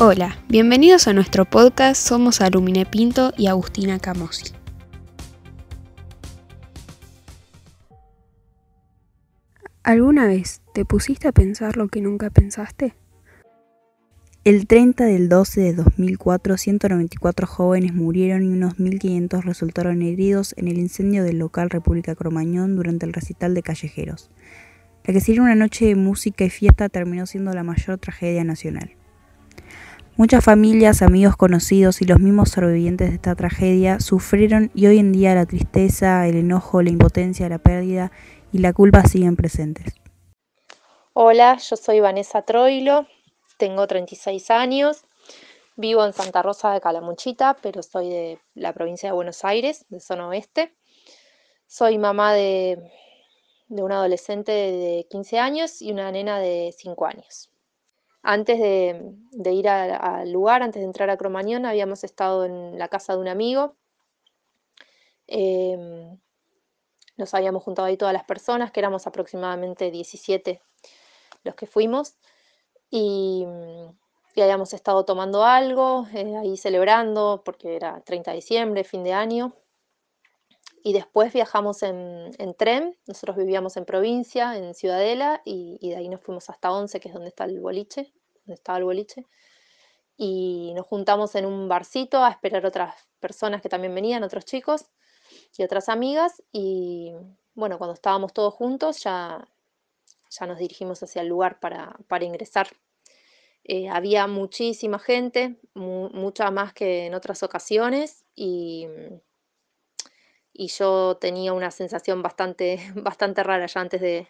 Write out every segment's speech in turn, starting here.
Hola, bienvenidos a nuestro podcast. Somos Alumine Pinto y Agustina Camosi. ¿Alguna vez te pusiste a pensar lo que nunca pensaste? El 30 del 12 de 2004, 194 jóvenes murieron y unos 1.500 resultaron heridos en el incendio del local República Cromañón durante el recital de callejeros. La que sería una noche de música y fiesta terminó siendo la mayor tragedia nacional. Muchas familias, amigos conocidos y los mismos sobrevivientes de esta tragedia sufrieron y hoy en día la tristeza, el enojo, la impotencia, la pérdida y la culpa siguen presentes. Hola, yo soy Vanessa Troilo, tengo 36 años, vivo en Santa Rosa de Calamuchita, pero soy de la provincia de Buenos Aires, de zona oeste. Soy mamá de, de un adolescente de 15 años y una nena de 5 años. Antes de, ir al lugar, antes de entrar a Cromañón, habíamos estado en la casa de un amigo. Em, nos habíamos juntado ahí todas las personas, que éramos aproximadamente 17 los que fuimos. Y, habíamos estado tomando algo, eh, ahí celebrando, porque era 30 de diciembre, fin de año. Y después viajamos en, tren, nosotros vivíamos en provincia, en Ciudadela, y, de ahí nos fuimos hasta Once, que es donde está el boliche, donde estaba el boliche. Y nos juntamos en un barcito a esperar otras personas que también venían, otros chicos y otras amigas. Y bueno, cuando estábamos todos juntos ya, ya nos dirigimos hacia el lugar para, ingresar. Eh, había muchísima gente, mucha más que en otras ocasiones, y, y yo tenía una sensación bastante, bastante rara ya antes de,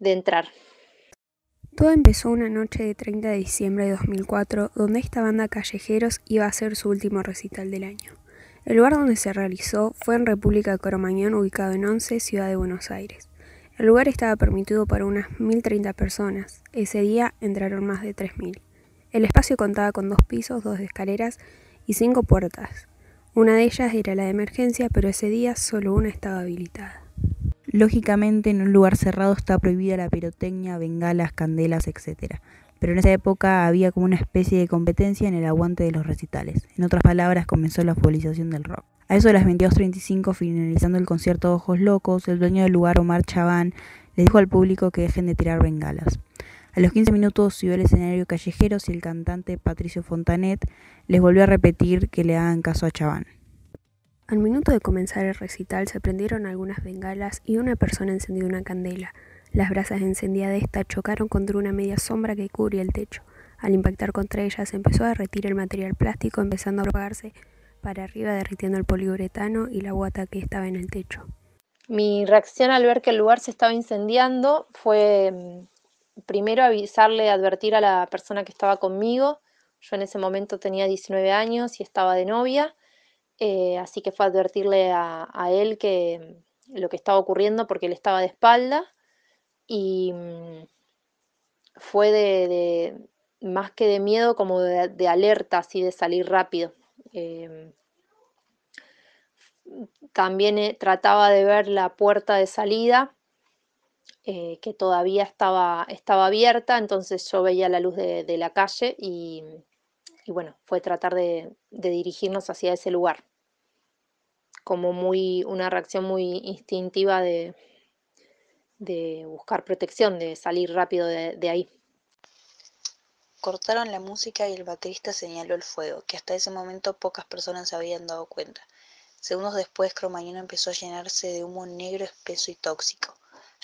entrar. Todo empezó una noche de 30 de diciembre de 2004, donde esta banda Callejeros iba a hacer su último recital del año. El lugar donde se realizó fue en República Cromañón, ubicado en Once, Ciudad de Buenos Aires. El lugar estaba permitido para unas 1.030 personas. Ese día entraron más de 3.000. El espacio contaba con dos pisos, dos escaleras y cinco puertas. Una de ellas era la de emergencia, pero ese día solo una estaba habilitada. Lógicamente, en un lugar cerrado está prohibida la pirotecnia, bengalas, candelas, etc. Pero en esa época había como una especie de competencia en el aguante de los recitales. En otras palabras, comenzó la futbolización del rock. A eso de las 22.35, finalizando el concierto Ojos Locos, el dueño del lugar, Omar Chaván, le dijo al público que dejen de tirar bengalas. A los 15 minutos subió el escenario Callejeros y el cantante Patricio Fontanet les volvió a repetir que le hagan caso a Chaván. Al minuto de comenzar el recital se prendieron algunas bengalas y una persona encendió una candela. Las brasas encendidas de esta chocaron contra una media sombra que cubría el techo. Al impactar contra ella se empezó a derretir el material plástico empezando a apagarse para arriba derritiendo el poliuretano y la guata que estaba en el techo. Mi reacción al ver que el lugar se estaba incendiando fue mm, primero avisarle, advertir a la persona que estaba conmigo. Yo en ese momento tenía 19 años y estaba de novia, eh, así que fue advertirle a, él que mm, lo que estaba ocurriendo porque él estaba de espalda y mm, fue de, más que de miedo como de, alerta, así de salir rápido. Em, también eh, trataba de ver la puerta de salida eh, que todavía estaba, estaba abierta, entonces yo veía la luz de, la calle y, bueno, fue tratar de, dirigirnos hacia ese lugar, como muy, una reacción muy instintiva de, de buscar protección, de salir rápido de, ahí. Cortaron la música y el baterista señaló el fuego, que hasta ese momento pocas personas se habían dado cuenta. Segundos después, Cromañón empezó a llenarse de humo negro espeso y tóxico.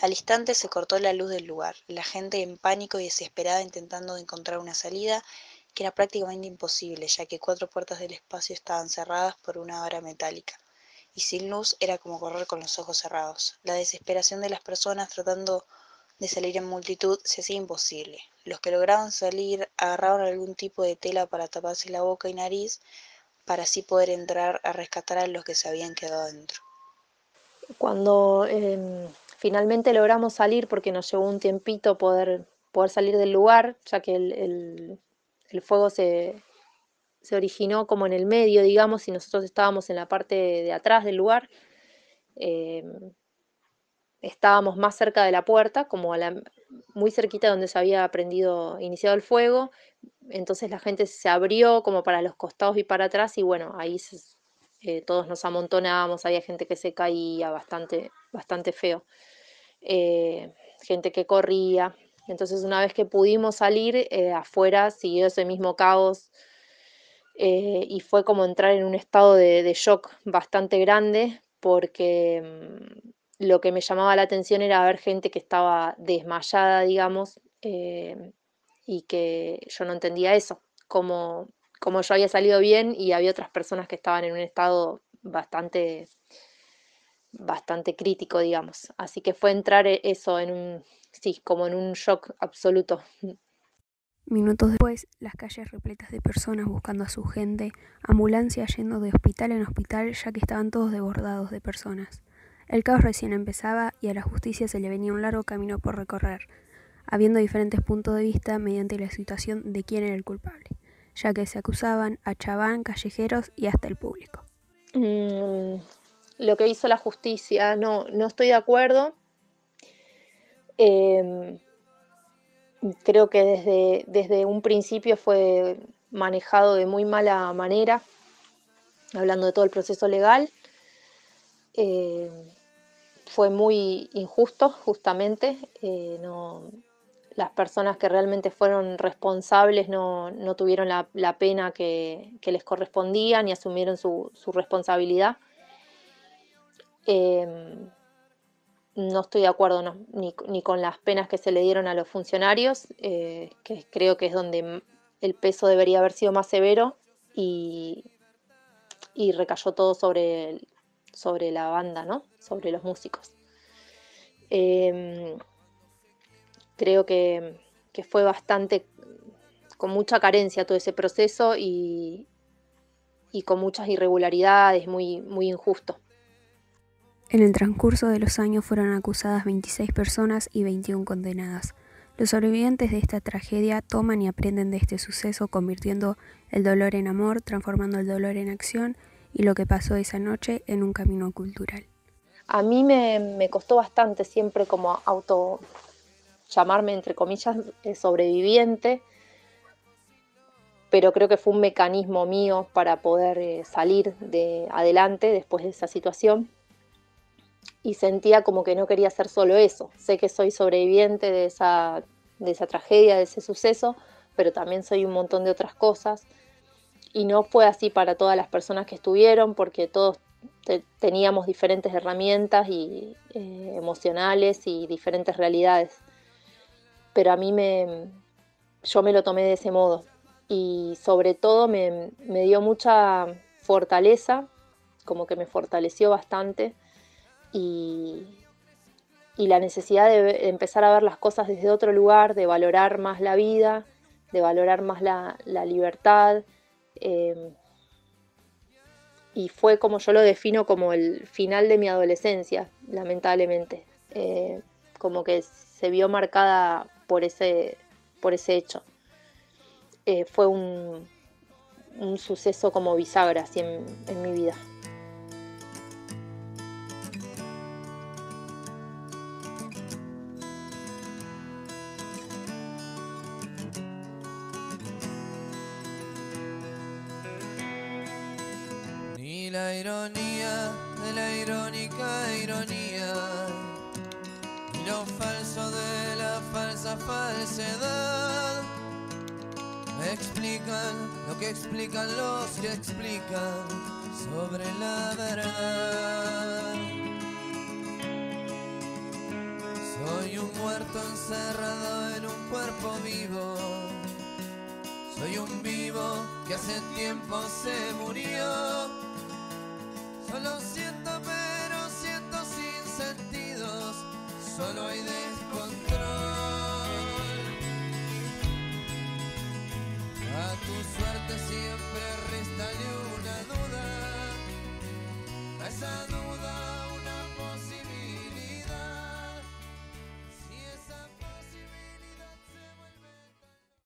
Al instante se cortó la luz del lugar, la gente en pánico y desesperada intentando encontrar una salida que era prácticamente imposible, ya que cuatro puertas del espacio estaban cerradas por una vara metálica, y sin luz era como correr con los ojos cerrados. La desesperación de las personas tratando de salir en multitud se hacía imposible. Los que lograban salir agarraban algún tipo de tela para taparse la boca y nariz para así poder entrar a rescatar a los que se habían quedado dentro. Cuando em, Finalmente logramos salir porque nos llevó un tiempito poder, poder salir del lugar, ya que el, fuego se, originó como en el medio, digamos, y nosotros estábamos en la parte de atrás del lugar. Eh, estábamos más cerca de la puerta, como a la, muy cerquita donde se había prendido, iniciado el fuego. entonces la gente se abrió como para los costados y para atrás y bueno, ahí eh, todos nos amontonábamos, había gente que se caía bastante, bastante feo, eh, gente que corría. Entonces una vez que pudimos salir, afuera siguió ese mismo caos y fue como entrar en un estado de, shock bastante grande porque mm, lo que me llamaba la atención era ver gente que estaba desmayada, digamos, eh, y que yo no entendía eso, como, como yo había salido bien y había otras personas que estaban en un estado bastante, bastante crítico, digamos. Así que fue entrar e, eso en un, sí, como en un shock absoluto. Minutos después, las calles repletas de personas buscando a su gente, ambulancias yendo de hospital en hospital ya que estaban todos desbordados de personas. El caos recién empezaba y a la justicia se le venía un largo camino por recorrer, habiendo diferentes puntos de vista mediante la situación de quién era el culpable, ya que se acusaban a Chabán, callejeros y hasta el público. Mm, lo que hizo la justicia, no, no estoy de acuerdo. Em, creo que desde, desde un principio fue manejado de muy mala manera, hablando de todo el proceso legal. Em, fue muy injusto, justamente. Eh, no, las personas que realmente fueron responsables no, tuvieron la, pena que, les correspondía ni asumieron su, responsabilidad. Em, no estoy de acuerdo ni, con las penas que se le dieron a los funcionarios, eh, que creo que es donde el peso debería haber sido más severo y, y recayó todo sobre, sobre la banda, ¿no? sobre los músicos. Em, creo que, fue bastante, con mucha carencia todo ese proceso y, y con muchas irregularidades, muy, muy injusto. En el transcurso de los años fueron acusadas 26 personas y 21 condenadas. Los sobrevivientes de esta tragedia toman y aprenden de este suceso, convirtiendo el dolor en amor, transformando el dolor en acción y lo que pasó esa noche en un camino cultural. A mí me, costó bastante siempre como auto llamarme, entre comillas, eh, sobreviviente, pero creo que fue un mecanismo mío para poder eh, salir de adelante después de esa situación. Y sentía como que no quería hacer solo eso. Sé que soy sobreviviente de esa, de esa tragedia, de ese suceso, pero también soy un montón de otras cosas. Y no fue así para todas las personas que estuvieron, porque todos teníamos diferentes herramientas y, eh, emocionales y diferentes realidades. Pero a mí me, yo me lo tomé de ese modo y sobre todo me, dio mucha fortaleza, como que me fortaleció bastante y, la necesidad de empezar a ver las cosas desde otro lugar, de valorar más la vida, de valorar más la, libertad. Eh, y fue como yo lo defino como el final de mi adolescencia, lamentablemente. Eh, como que se vio marcada por ese, por ese hecho. Eh, fue un, un, suceso como bisagra así en, en mi vida. la ironía de la irónica ironía lo falso de la falsa falsedad. Explican lo que explican los que explican sobre la verdad. Soy un muerto encerrado en un cuerpo vivo. Soy un vivo que hace tiempo se murió. Solo. Solo